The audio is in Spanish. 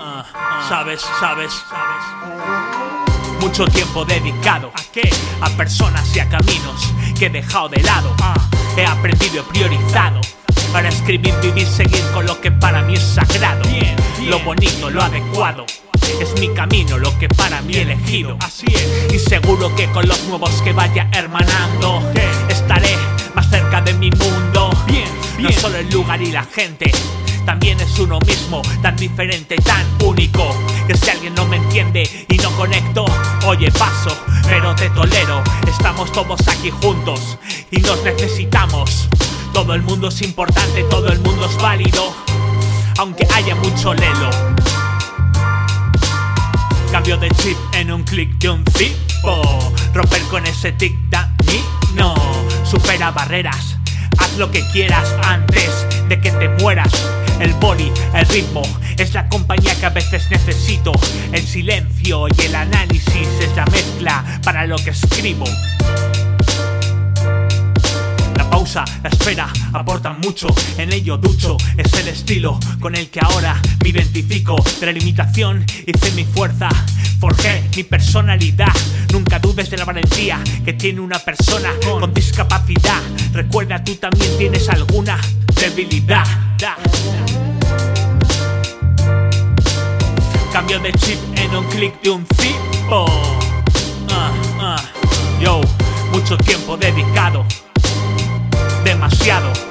ah, ah. sabes, sabes, sabes. Mucho tiempo dedicado a qué? A personas y a caminos que he dejado de lado. Ah. He aprendido y priorizado para escribir, vivir, seguir con lo que para mí es sagrado. Lo bonito, lo adecuado. Es mi camino lo que para mí he elegido. Así es. Y seguro que con los nuevos que vaya hermanando, estaré más cerca de mi mundo. Bien. No solo el lugar y la gente, también es uno mismo, tan diferente, tan único. Que si alguien no me entiende y no conecto, oye, paso, pero te tolero. Estamos todos aquí juntos y nos necesitamos. Todo el mundo es importante, todo el mundo es válido, aunque haya mucho lelo. Cambio de chip en un clic de un tipo. Romper con ese tic no supera barreras. Haz lo que quieras antes de que te mueras. El body, el ritmo, es la compañía que a veces necesito. El silencio y el análisis es la mezcla para lo que escribo la espera aportan mucho, en ello ducho, es el estilo con el que ahora me identifico. De la limitación hice mi fuerza, forjé mi personalidad. Nunca dudes de la valentía que tiene una persona con discapacidad. Recuerda, tú también tienes alguna debilidad. Cambio de chip en un clic de un tipo. Ah. Yo, mucho tiempo dedicado demasiado.